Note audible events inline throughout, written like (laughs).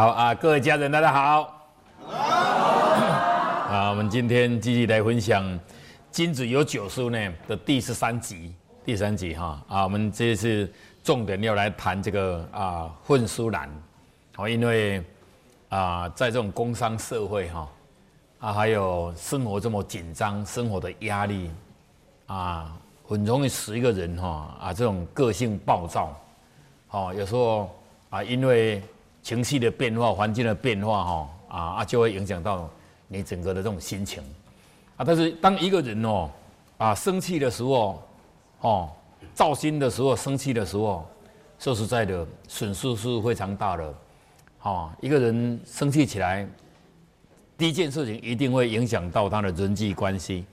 好啊，各位家人，大家好。(coughs) 啊，我们今天继续来分享《金子有九书》呢的第十三集，第三集哈。啊，我们这次重点要来谈这个啊混书难，哦，因为啊在这种工商社会哈啊，还有生活这么紧张，生活的压力啊，很容易使一个人哈啊这种个性暴躁，哦，有时候啊因为情绪的变化、环境的变化，哈啊啊，就会影响到你整个的这种心情啊。但是当一个人哦啊生气的时候，哦造心的时候、生气的时候，说实在的，损失是非常大的。哦，一个人生气起来，第一件事情一定会影响到他的人际关系，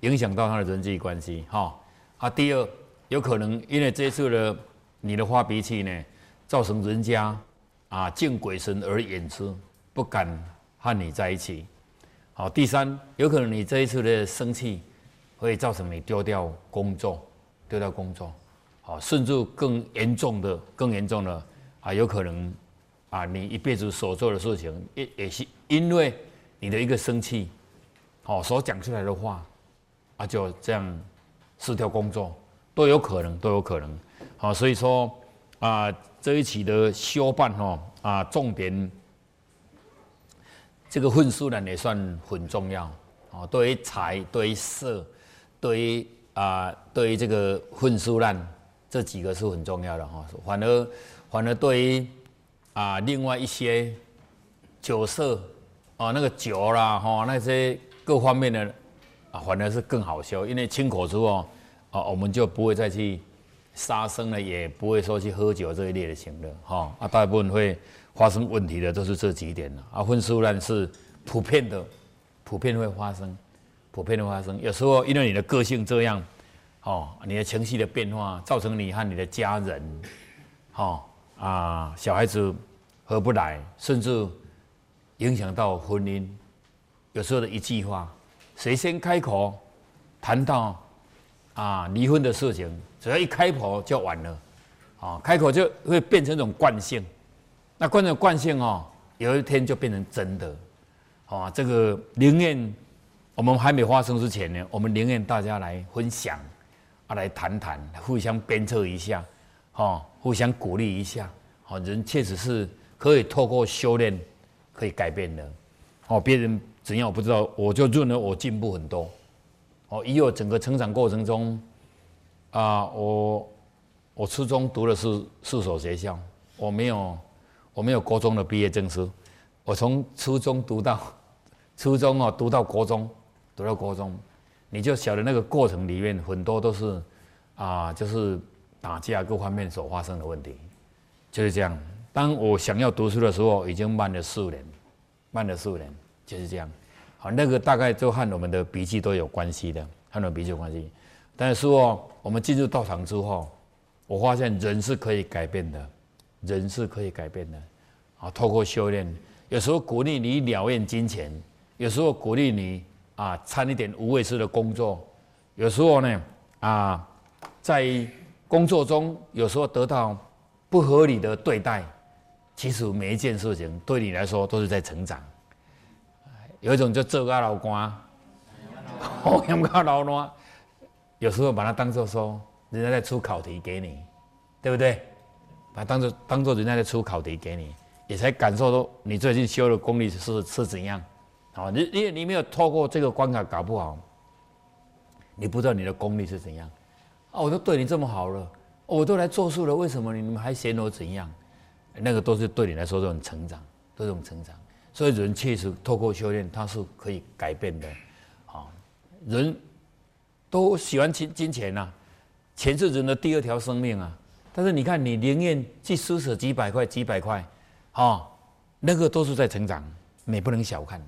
影响到他的人际关系。哈啊，第二有可能因为这次的你的发脾气呢，造成人家。啊，敬鬼神而远之，不敢和你在一起。好，第三，有可能你这一次的生气，会造成你丢掉工作，丢掉工作。好，甚至更严重的，更严重的啊，有可能啊，你一辈子所做的事情，也也是因为你的一个生气，好所讲出来的话，啊，就这样失掉工作，都有可能，都有可能。好，所以说啊。这一期的修办哦啊，重点这个混书呢也算很重要哦。对于财、对于色、对于啊、对于这个混书烂这几个是很重要的哈。反而反而对于啊另外一些酒色啊那个酒啦哈那些各方面的啊反而是更好修，因为清口之后啊我们就不会再去。杀生呢，也不会说去喝酒这一类的行的，哈啊，大部分会发生问题的都是这几点了啊。混书呢是普遍的，普遍会发生，普遍的发生。有时候因为你的个性这样，哦，你的情绪的变化，造成你和你的家人，哈啊，小孩子合不来，甚至影响到婚姻。有时候的一句话，谁先开口谈到啊离婚的事情？只要一开口就完了，啊，开口就会变成一种惯性，那惯成惯性哦，有一天就变成真的，啊，这个宁愿我们还没发生之前呢，我们宁愿大家来分享，啊，来谈谈，互相鞭策一下，哈，互相鼓励一下，好，人确实是可以透过修炼可以改变的，哦，别人怎样我不知道，我就认为我进步很多，哦，以我整个成长过程中。啊，我我初中读的是四所学校，我没有我没有国中的毕业证书，我从初中读到初中哦，读到国中，读到国中，你就晓得那个过程里面很多都是啊，就是打架各方面所发生的问题，就是这样。当我想要读书的时候，已经慢了四年，慢了四年，就是这样。好，那个大概就和我们的笔记都有关系的，和我们笔记有关系。但是哦，我们进入道场之后，我发现人是可以改变的，人是可以改变的。啊，透过修炼，有时候鼓励你了愿金钱，有时候鼓励你啊参一点无畏师的工作，有时候呢啊在工作中有时候得到不合理的对待，其实每一件事情对你来说都是在成长。有一种叫做个老官，好养个老卵。有时候把它当做说，人家在出考题给你，对不对？把它当做当做人家在出考题给你，也才感受到你最近修的功力是是怎样。好，你因为你没有透过这个关卡搞不好，你不知道你的功力是怎样。啊，我都对你这么好了，我都来做数了，为什么你们还嫌我怎样？那个都是对你来说这种成长，这种成长。所以人确实透过修炼，他是可以改变的。啊，人。都喜欢金金钱呐，钱是人的第二条生命啊。但是你看，你宁愿去施舍几百块、几百块，哈，那个都是在成长，你不能小看。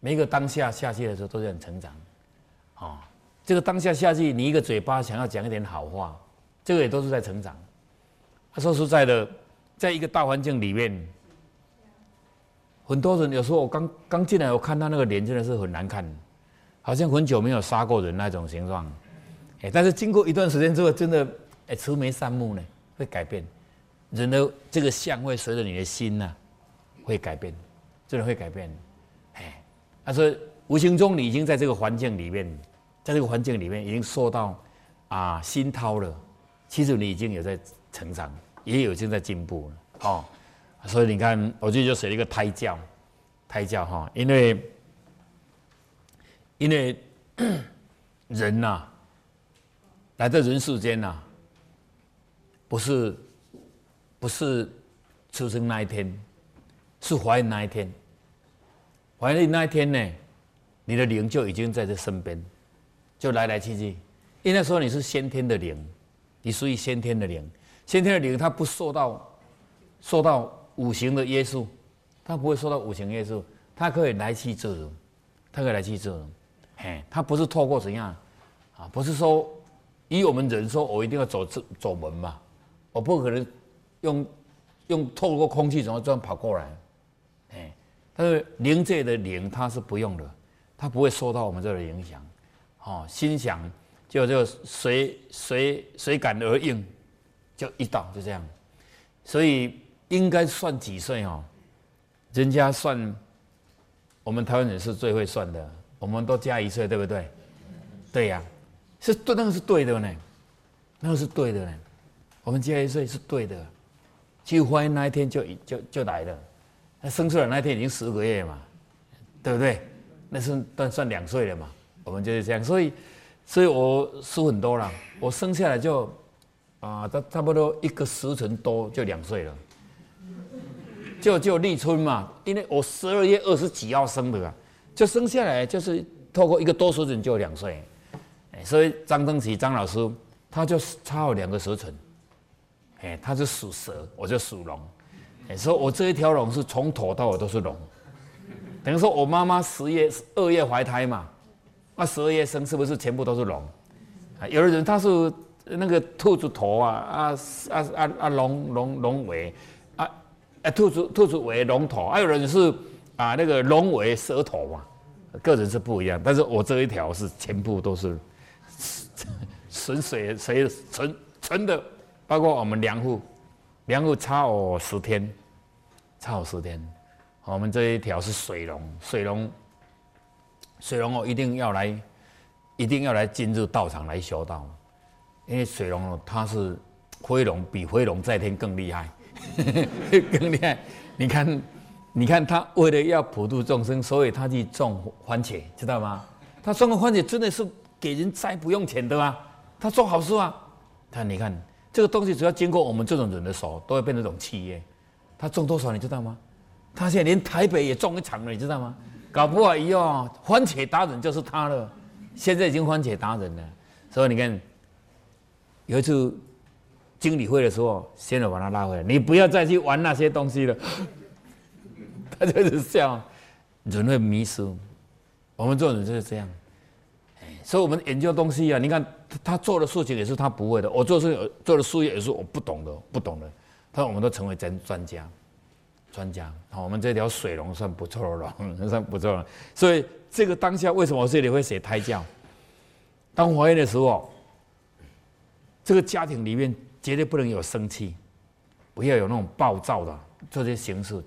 每一个当下下去的时候都是在成长，啊，这个当下下去，你一个嘴巴想要讲一点好话，这个也都是在成长。说实在的，在一个大环境里面，很多人有时候我刚刚进来，我看他那个脸真的是很难看。好像很久没有杀过人那种形状，哎，但是经过一段时间之后，真的哎慈眉善目呢，会改变人的这个相会随着你的心呐，会改变，真的会改变。哎，他说无形中你已经在这个环境里面，在这个环境里面已经受到啊熏陶了。其实你已经有在成长，也有正在进步了。哦，所以你看，我这就写了一个胎教，胎教哈，因为因为 (coughs) 人呐，来到人世间呐，不是不是出生那一天，是怀孕那一天。怀孕那一天呢，你的灵就已经在这身边，就来来去去。因为那时候你是先天的灵，你属于先天的灵，先天的灵它不受到受到五行的约束，它不会受到五行约束，它可以来去自如，它可以来去自如。嘿，它不是透过怎样啊？不是说以我们人说，我一定要走这走门嘛，我不可能用用透过空气怎么这样跑过来。哎但是灵界的灵，它是不用的，它不会受到我们这的影响。哦，心想就就随随随感而应，就一道就这样。所以应该算几岁哦？人家算，我们台湾人是最会算的，我们都加一岁，对不对？对呀，是对，那个是对的呢，那个是对的呢。我们加一岁是对的，就欢迎那一天就就就来了。他生出来那天已经十个月嘛，对不对？那是算算两岁了嘛。我们就是这样，所以，所以我输很多了。我生下来就啊，差差不多一个时辰多就两岁了，就就立春嘛。因为我十二月二十几号生的啊，就生下来就是透过一个多时辰就两岁。所以张登奇张老师他就差了两个时辰，哎，他是属蛇，我就属龙。所以，我这一条龙是从头到尾都是龙，等于说我妈妈十月二月怀胎嘛，那十二月生是不是全部都是龙？啊，有的人他是那个兔子头啊，啊啊啊啊龙龙龙尾，啊啊兔子兔子尾龙头，还有人是啊那个龙尾蛇头嘛，个人是不一样。但是我这一条是全部都是 (laughs) 纯水水纯纯的，包括我们梁户。梁户差我十天，差我十天。我们这一条是水龙，水龙，水龙哦，一定要来，一定要来进入道场来修道，因为水龙哦，它是灰龙，比灰龙在天更厉害，(laughs) 更厉害。你看，你看他为了要普度众生，所以他去种番茄，知道吗？他种个番茄真的是给人摘不用钱的吗，他做好事啊。他你看。这个东西只要经过我们这种人的手，都会变成种企业。他种多少你知道吗？他现在连台北也种一场了，你知道吗？搞不好以后番茄达人就是他了。现在已经番茄达人了，所以你看，有一次经理会的时候，先生把他拉回来，你不要再去玩那些东西了。他就是这样，人会迷失。我们做人就是这样。所以，我们研究东西啊，你看他做的事情也是他不会的，我做事做的事业也是我不懂的，不懂的。他说，我们都成为专专家，专家。好，我们这条水龙算不错了，(laughs) 算不错了。所以，这个当下为什么我这里会写胎教？当怀孕的时候，这个家庭里面绝对不能有生气，不要有那种暴躁的这些形式。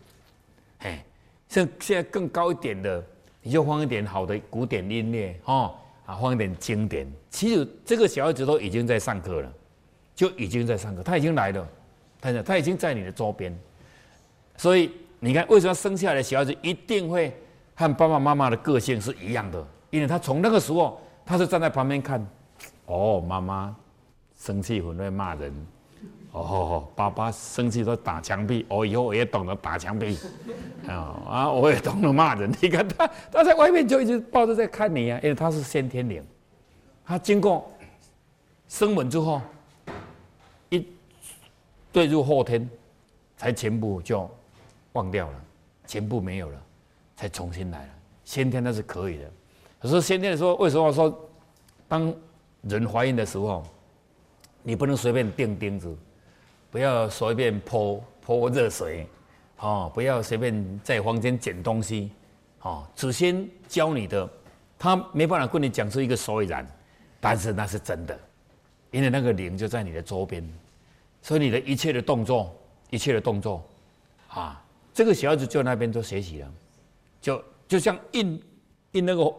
哎，像现在更高一点的，你就放一点好的古典音乐，哦。啊，放一点经典。其实这个小孩子都已经在上课了，就已经在上课，他已经来了，他他已经在你的周边。所以你看，为什么生下来小孩子一定会和爸爸妈妈的个性是一样的？因为他从那个时候，他是站在旁边看，哦，妈妈生气会会骂人。哦，爸爸生气都打墙壁，我以后我也懂得打墙壁，啊 (laughs) 啊，我也懂得骂人。你看他，他在外面就一直抱着在看你啊，因为他是先天灵，他经过生稳之后，一坠入后天，才全部就忘掉了，全部没有了，才重新来了。先天那是可以的，可是先天的时候，为什么说当人怀孕的时候，你不能随便钉钉子？不要随便泼泼热水，哦，不要随便在房间捡东西，哦，祖先教你的，他没办法跟你讲出一个所以然，但是那是真的，因为那个灵就在你的周边，所以你的一切的动作，一切的动作，啊，这个小孩子就那边都学习了，就就像印印那个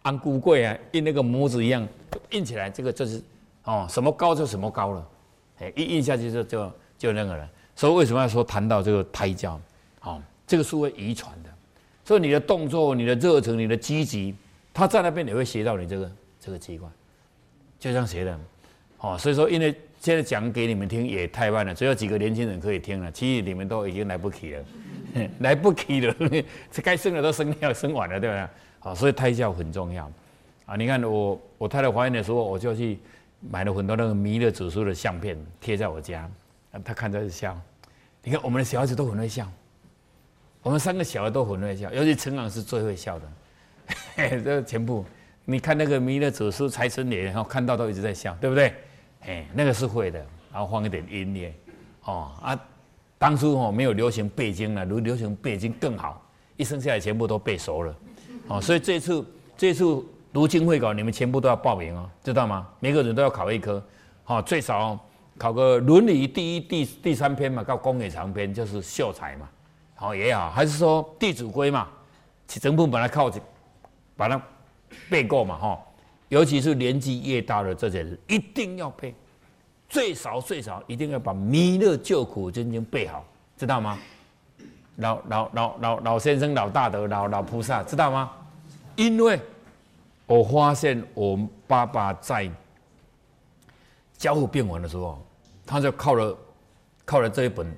安菇柜啊，印那个模子一样，印起来，这个就是哦，什么高就什么高了，哎，一印下去就就就那个了。所以为什么要说谈到这个胎教？哦，这个是会遗传的，所以你的动作、你的热忱、你的积极，他在那边也会学到你这个这个机关，就像学的，哦，所以说因为。现在讲给你们听也太慢了，只有几个年轻人可以听了，其实你们都已经来不及了，(laughs) 来不及了，这该生的都生掉生完了，对不对？好，所以胎教很重要啊！你看我我太太怀孕的时候，我就去买了很多那个弥勒祖师的相片贴在我家，他看着笑。你看我们的小孩子都很会笑，我们三个小孩都很会笑，尤其陈朗是最会笑的，(laughs) 这全部你看那个弥勒祖师财神爷，然后看到都一直在笑，对不对？哎，那个是会的，然后放一点音乐，哦啊，当初哦没有流行背经了，如流行背经更好，一生下来全部都背熟了，哦，所以这次这次读经会考，你们全部都要报名哦，知道吗？每个人都要考一科，哦，最少考个《伦理》第一、第第三篇嘛，到公冶长篇就是秀才嘛，好也好，还是说《弟子规》嘛，其整部把它靠把它背过嘛，哈。尤其是年纪越大的这些人，一定要背，最少最少一定要把《弥勒救苦真经》背好，知道吗？老老老老老先生、老大德、老老菩萨，知道吗？因为我发现我爸爸在交互病房的时候，他就靠了靠了这一本《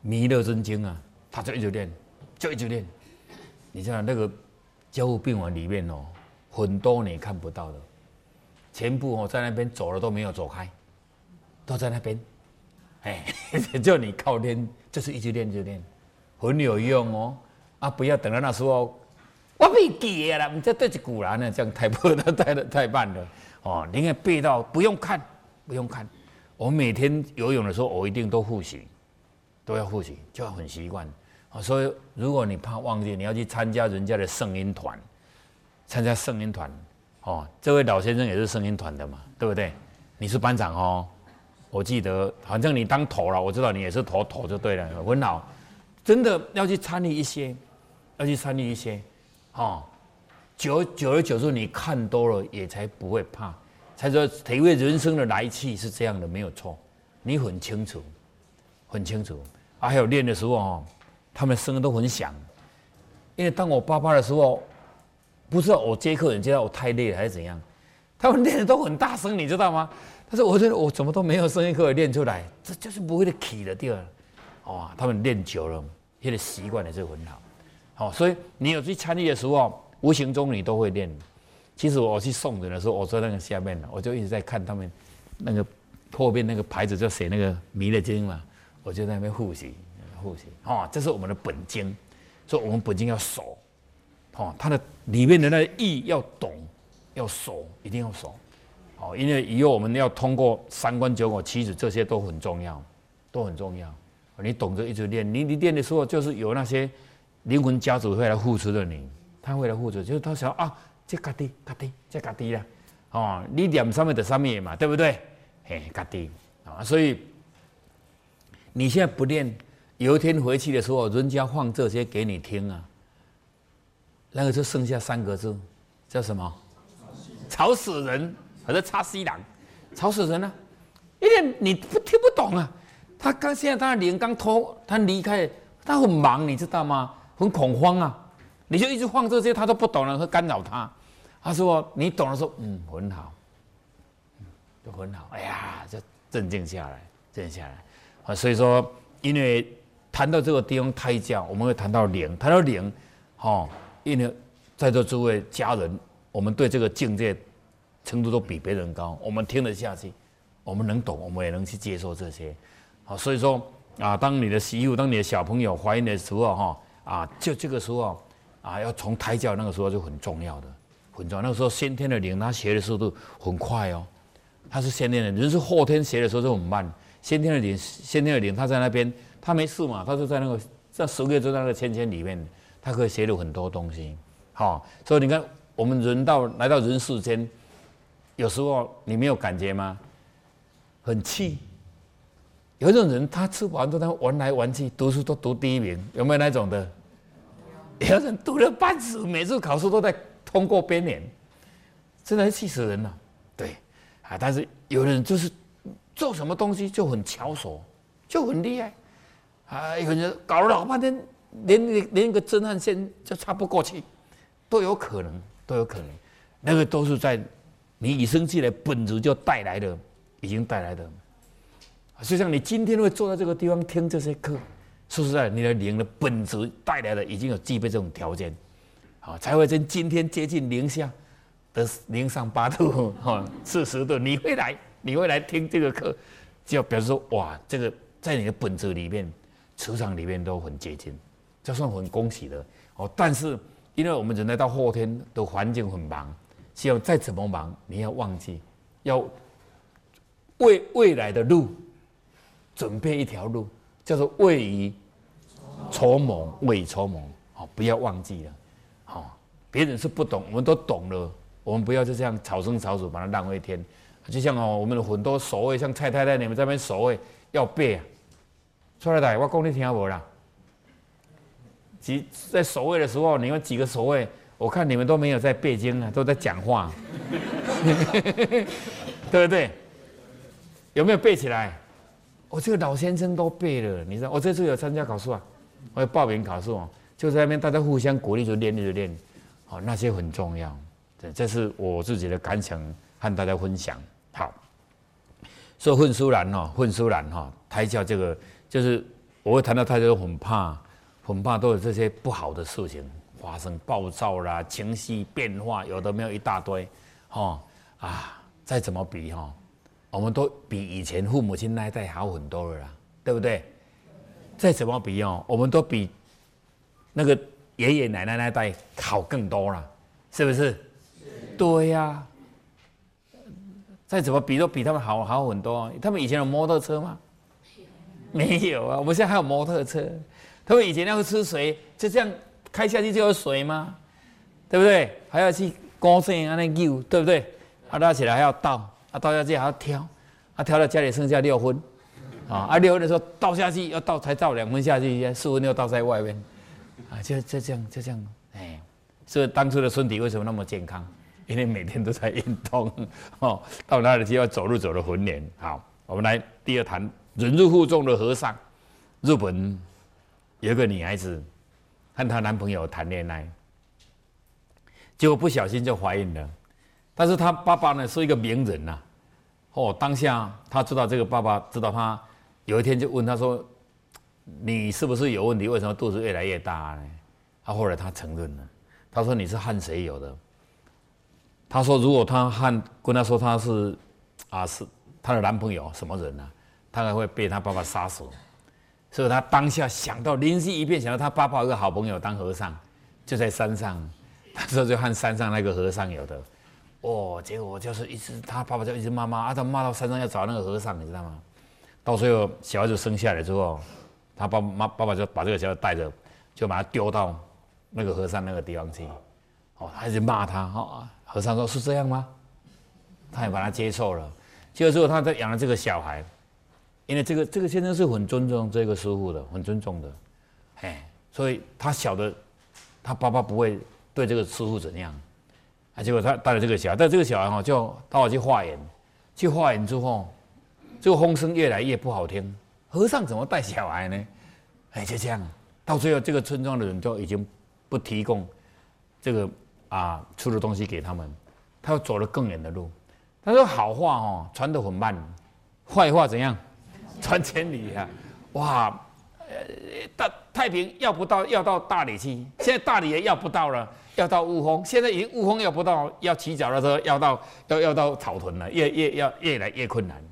弥勒真经》啊，他就一直练，就一直练。你知道那个交互病房里面哦。很多你看不到的，全部哦在那边走了都没有走开，都在那边，哎，(laughs) 就你靠练，就是一直练一直练，很有用哦。啊，不要等到那时候，我背记了，你这对着古人呢，这样太破了，太太慢了。哦，你看背到不用看，不用看。我每天游泳的时候，我一定都复习，都要复习，就很习惯。啊，所以如果你怕忘记，你要去参加人家的圣音团。参加圣音团，哦，这位老先生也是圣音团的嘛，对不对？你是班长哦，我记得，反正你当头了，我知道你也是头头就对了，很好，真的要去参与一些，要去参与一些，哦，久久而久之，你看多了也才不会怕，才说体会人生的来去是这样的，没有错，你很清楚，很清楚。还有练的时候哦，他们声音都很响，因为当我爸爸的时候。不知道我接客人接到我太累了还是怎样，他们练的都很大声，你知道吗？他说：“我觉得我怎么都没有声音可以练出来，这就是不会的起的地儿。”哦，他们练久了，现在习惯了就很好。好，所以你有去参与的时候，无形中你都会练。其实我去送人的时候，我在那个下面呢，我就一直在看他们那个后边那个牌子，就写那个弥勒经嘛，我就在那边复习复习。哦，这是我们的本经，所以我们本经要熟。哦，它的里面的那个意要懂，要熟，一定要熟。哦，因为以后我们要通过三观九果七子，这些都很重要，都很重要。你懂得一直练，你你练的时候，就是有那些灵魂家族会来付出的，你他会来付出，就是他想啊，这嘎滴嘎滴，这嘎滴啦。哦，你念上面的上面嘛，对不对？嘿，嘎滴啊，所以你现在不练，有一天回去的时候，人家放这些给你听啊。那个就剩下三个字，叫什么？吵死人，或者插西郎，吵死人了。因为你不听不懂啊。他刚现在他的脸刚脱，他离开，他很忙，你知道吗？很恐慌啊。你就一直放这些，他都不懂了，会干扰他。他说你懂了，说嗯很好，都很好。哎呀，就镇静下来，镇静下来。啊，所以说，因为谈到这个地方胎教，我们会谈到灵，谈到灵，哦。因为在座诸位家人，我们对这个境界程度都比别人高，我们听得下去，我们能懂，我们也能去接受这些。好，所以说啊，当你的媳妇、当你的小朋友怀孕的时候，哈啊，就这个时候啊，要从胎教那个时候就很重要的，很重要。那个时候先天的灵，他学的速度很快哦，他是先天的，人是后天学的时候就很慢。先天的灵，先天的灵，他在那边，他没事嘛，他就在那个在十个月就在那个圈圈里面。他可以写了很多东西，好，所以你看，我们人到来到人世间，有时候你没有感觉吗？很气，有一种人，他吃不完都在玩来玩去，读书都读第一名，有没有那种的？有人读了半死，每次考试都在通过边缘，真的气死人了。对，啊，但是有的人就是做什么东西就很巧手，就很厉害，啊，有人搞了老半天，连连一个侦探线就插不过去，都有可能，都有可能，那个都是在你与生俱来本质就带来的，已经带来的。就像你今天会坐在这个地方听这些课。说实在，你的灵的本质带来的已经有具备这种条件，好才会在今天接近零下的零上八度哈四十度，你会来，你会来听这个课，就表示说哇，这个在你的本质里面、磁场里面都很接近，这算很恭喜的哦。但是因为我们人类到后天的环境很忙，希望再怎么忙，你要忘记要为未来的路准备一条路。叫做未雨绸缪，未雨绸缪，好，不要忘记了，好，别人是不懂，我们都懂了，我们不要就这样草生草死，把它浪费天。就像哦，我们的很多所谓像蔡太太你们这边所谓要背啊，出来的，我讲你听无啦？几在所谓的时候，你们几个所谓，我看你们都没有在背经啊，都在讲话，(laughs) 对不对？有没有背起来？我这个老先生都背了，你知道？我这次有参加考试啊，我有报名考试哦，就在那边大家互相鼓励，就练，就练，好，那些很重要。这这是我自己的感想，和大家分享。好，说混书兰哈，混书兰哈，胎教这个就是我会谈到胎教，很怕，很怕都有这些不好的事情发生，暴躁啦，情绪变化，有的没有一大堆，哈啊，再怎么比哈。我们都比以前父母亲那一代好很多了啦，对不对？再怎么比哦，我们都比那个爷爷奶奶那一代好更多了，是不是？对呀。再怎么比都比他们好好很多。他们以前有摩托车吗？没有啊。我们现在还有摩托车。他们以前要吃水，就这样开下去就有水吗？对不对？还要去高山啊那溜，对不对？啊，拉起来还要倒。啊，倒下去还要挑，啊，挑到家里剩下六分，啊，啊，六分的时候倒下去要倒才倒两分下去，四分又倒在外面，啊，就就这样就这样，哎，所以当初的身体为什么那么健康？因为每天都在运动，(laughs) 哦，到那里就要走路走的很远。好，我们来第二谈忍辱负重的和尚。日本有一个女孩子和她男朋友谈恋爱，结果不小心就怀孕了。但是他爸爸呢是一个名人呐，哦，当下他知道这个爸爸知道他，有一天就问他说：“你是不是有问题？为什么肚子越来越大呢？”他后来他承认了，他说：“你是和谁有的？”他说：“如果他和跟他说他是啊是他的男朋友什么人呢？他还会被他爸爸杀死。”所以他当下想到灵机一变，想到他爸爸有个好朋友当和尚，就在山上，他说就和山上那个和尚有的。哦，结果就是一直他爸爸就一直骂骂，啊，他骂到山上要找那个和尚，你知道吗？到最后小孩子生下来之后，他爸妈爸爸就把这个小孩带着，就把他丢到那个和尚那个地方去。哦，他就骂他，哦，和尚说是这样吗？他也把他接受了。接受之后，他在养了这个小孩，因为这个这个先生是很尊重这个师傅的，很尊重的，哎，所以他晓得他爸爸不会对这个师傅怎样。啊！结果他带了这个小孩，但这个小孩哈，就到我去化缘，去化缘之后，这个风声越来越不好听。和尚怎么带小孩呢？哎，就这样，到最后这个村庄的人都已经不提供这个啊出的东西给他们，他要走了更远的路。他说好话哦传得很慢，坏话怎样 (laughs) 传千里啊？哇！呃，大太平要不到，要到大理去，现在大理也要不到了。要到雾峰，现在已经雾峰要不到，要起脚的时候要到要要到草屯了，越越要越来越困难，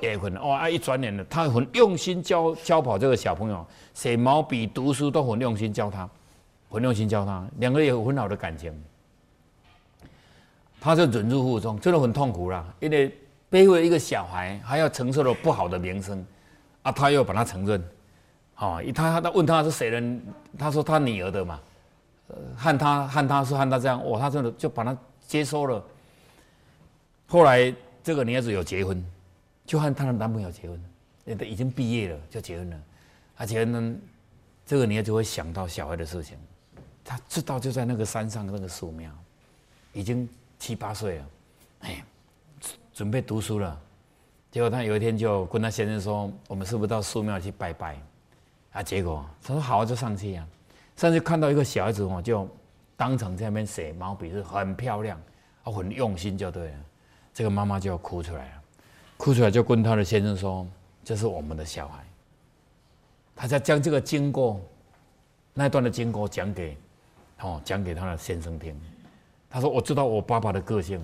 越困难。哇！一转眼呢，他很用心教教跑这个小朋友，写毛笔、读书都很用心教他，很用心教他，两个人有很好的感情。他就忍辱负重，真的很痛苦啦，因为背负一个小孩，还要承受了不好的名声，啊，他又把他承认，哦，他他问他是谁人，他说他女儿的嘛。和他和他是和他这样，哇，他真的就把他接收了。后来这个女孩子有结婚，就和她的男朋友结婚，都已经毕业了就结婚了，而且呢，这个女孩子会想到小孩的事情。他知道就在那个山上那个寺庙，已经七八岁了，哎，准备读书了。结果他有一天就跟他先生说：“我们是不是到寺庙去拜拜？”啊，结果他说：“好，就上去啊。”上次看到一个小孩子哦，就当场在那边写毛笔，字很漂亮，啊，很用心就对了。这个妈妈就要哭出来了，哭出来就跟他的先生说：“这是我们的小孩。”他在将这个经过那段的经过讲给哦讲给他的先生听。他说：“我知道我爸爸的个性，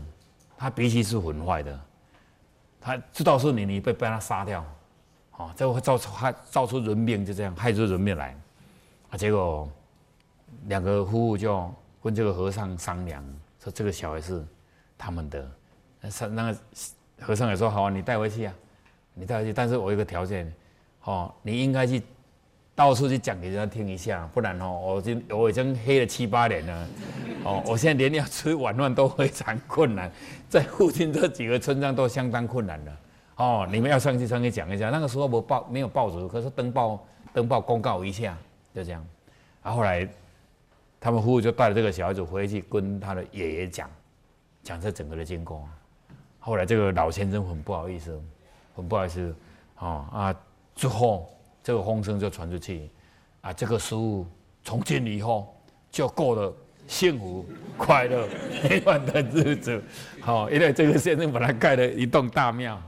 他脾气是很坏的。”他知道是你，你被被他杀掉，哦，这会造出害造出人命，就这样害出人命来，啊，结果两个夫妇就跟这个和尚商量，说这个小孩是他们的，那那个和尚也说好啊，你带回去啊，你带回去，但是我有个条件，哦，你应该去。到处去讲给人家听一下，不然哦，我今我已经黑了七八年了，哦，我现在连要吃晚饭都非常困难，在附近这几个村庄都相当困难了，哦，你们要上去上去讲一下。那个时候我报没有报纸，可是登报登报公告一下，就这样。然后后来他们夫妇就带着这个小孩子回去跟他的爷爷讲，讲这整个的经过。后来这个老先生很不好意思，很不好意思，哦啊，之后。这个风声就传出去，啊，这个师傅从今以后就过了幸福、快乐、美满的日子。好，因为这个先生把他盖了一栋大庙，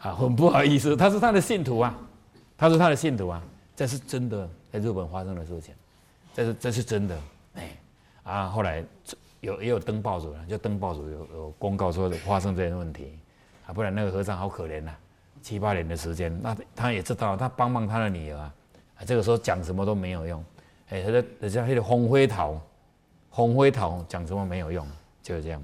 啊，很不好意思，他是他的信徒啊，他是他的信徒啊，这是真的，在日本发生的事情，这是这是真的，啊，后来有也有登报纸了，就登报纸有有公告说发生这些问题，啊，不然那个和尚好可怜呐。七八年的时间，那他也知道，他帮帮他的女儿啊，这个时候讲什么都没有用，哎，他说人家那个红灰桃，红灰桃讲什么没有用，就是这样，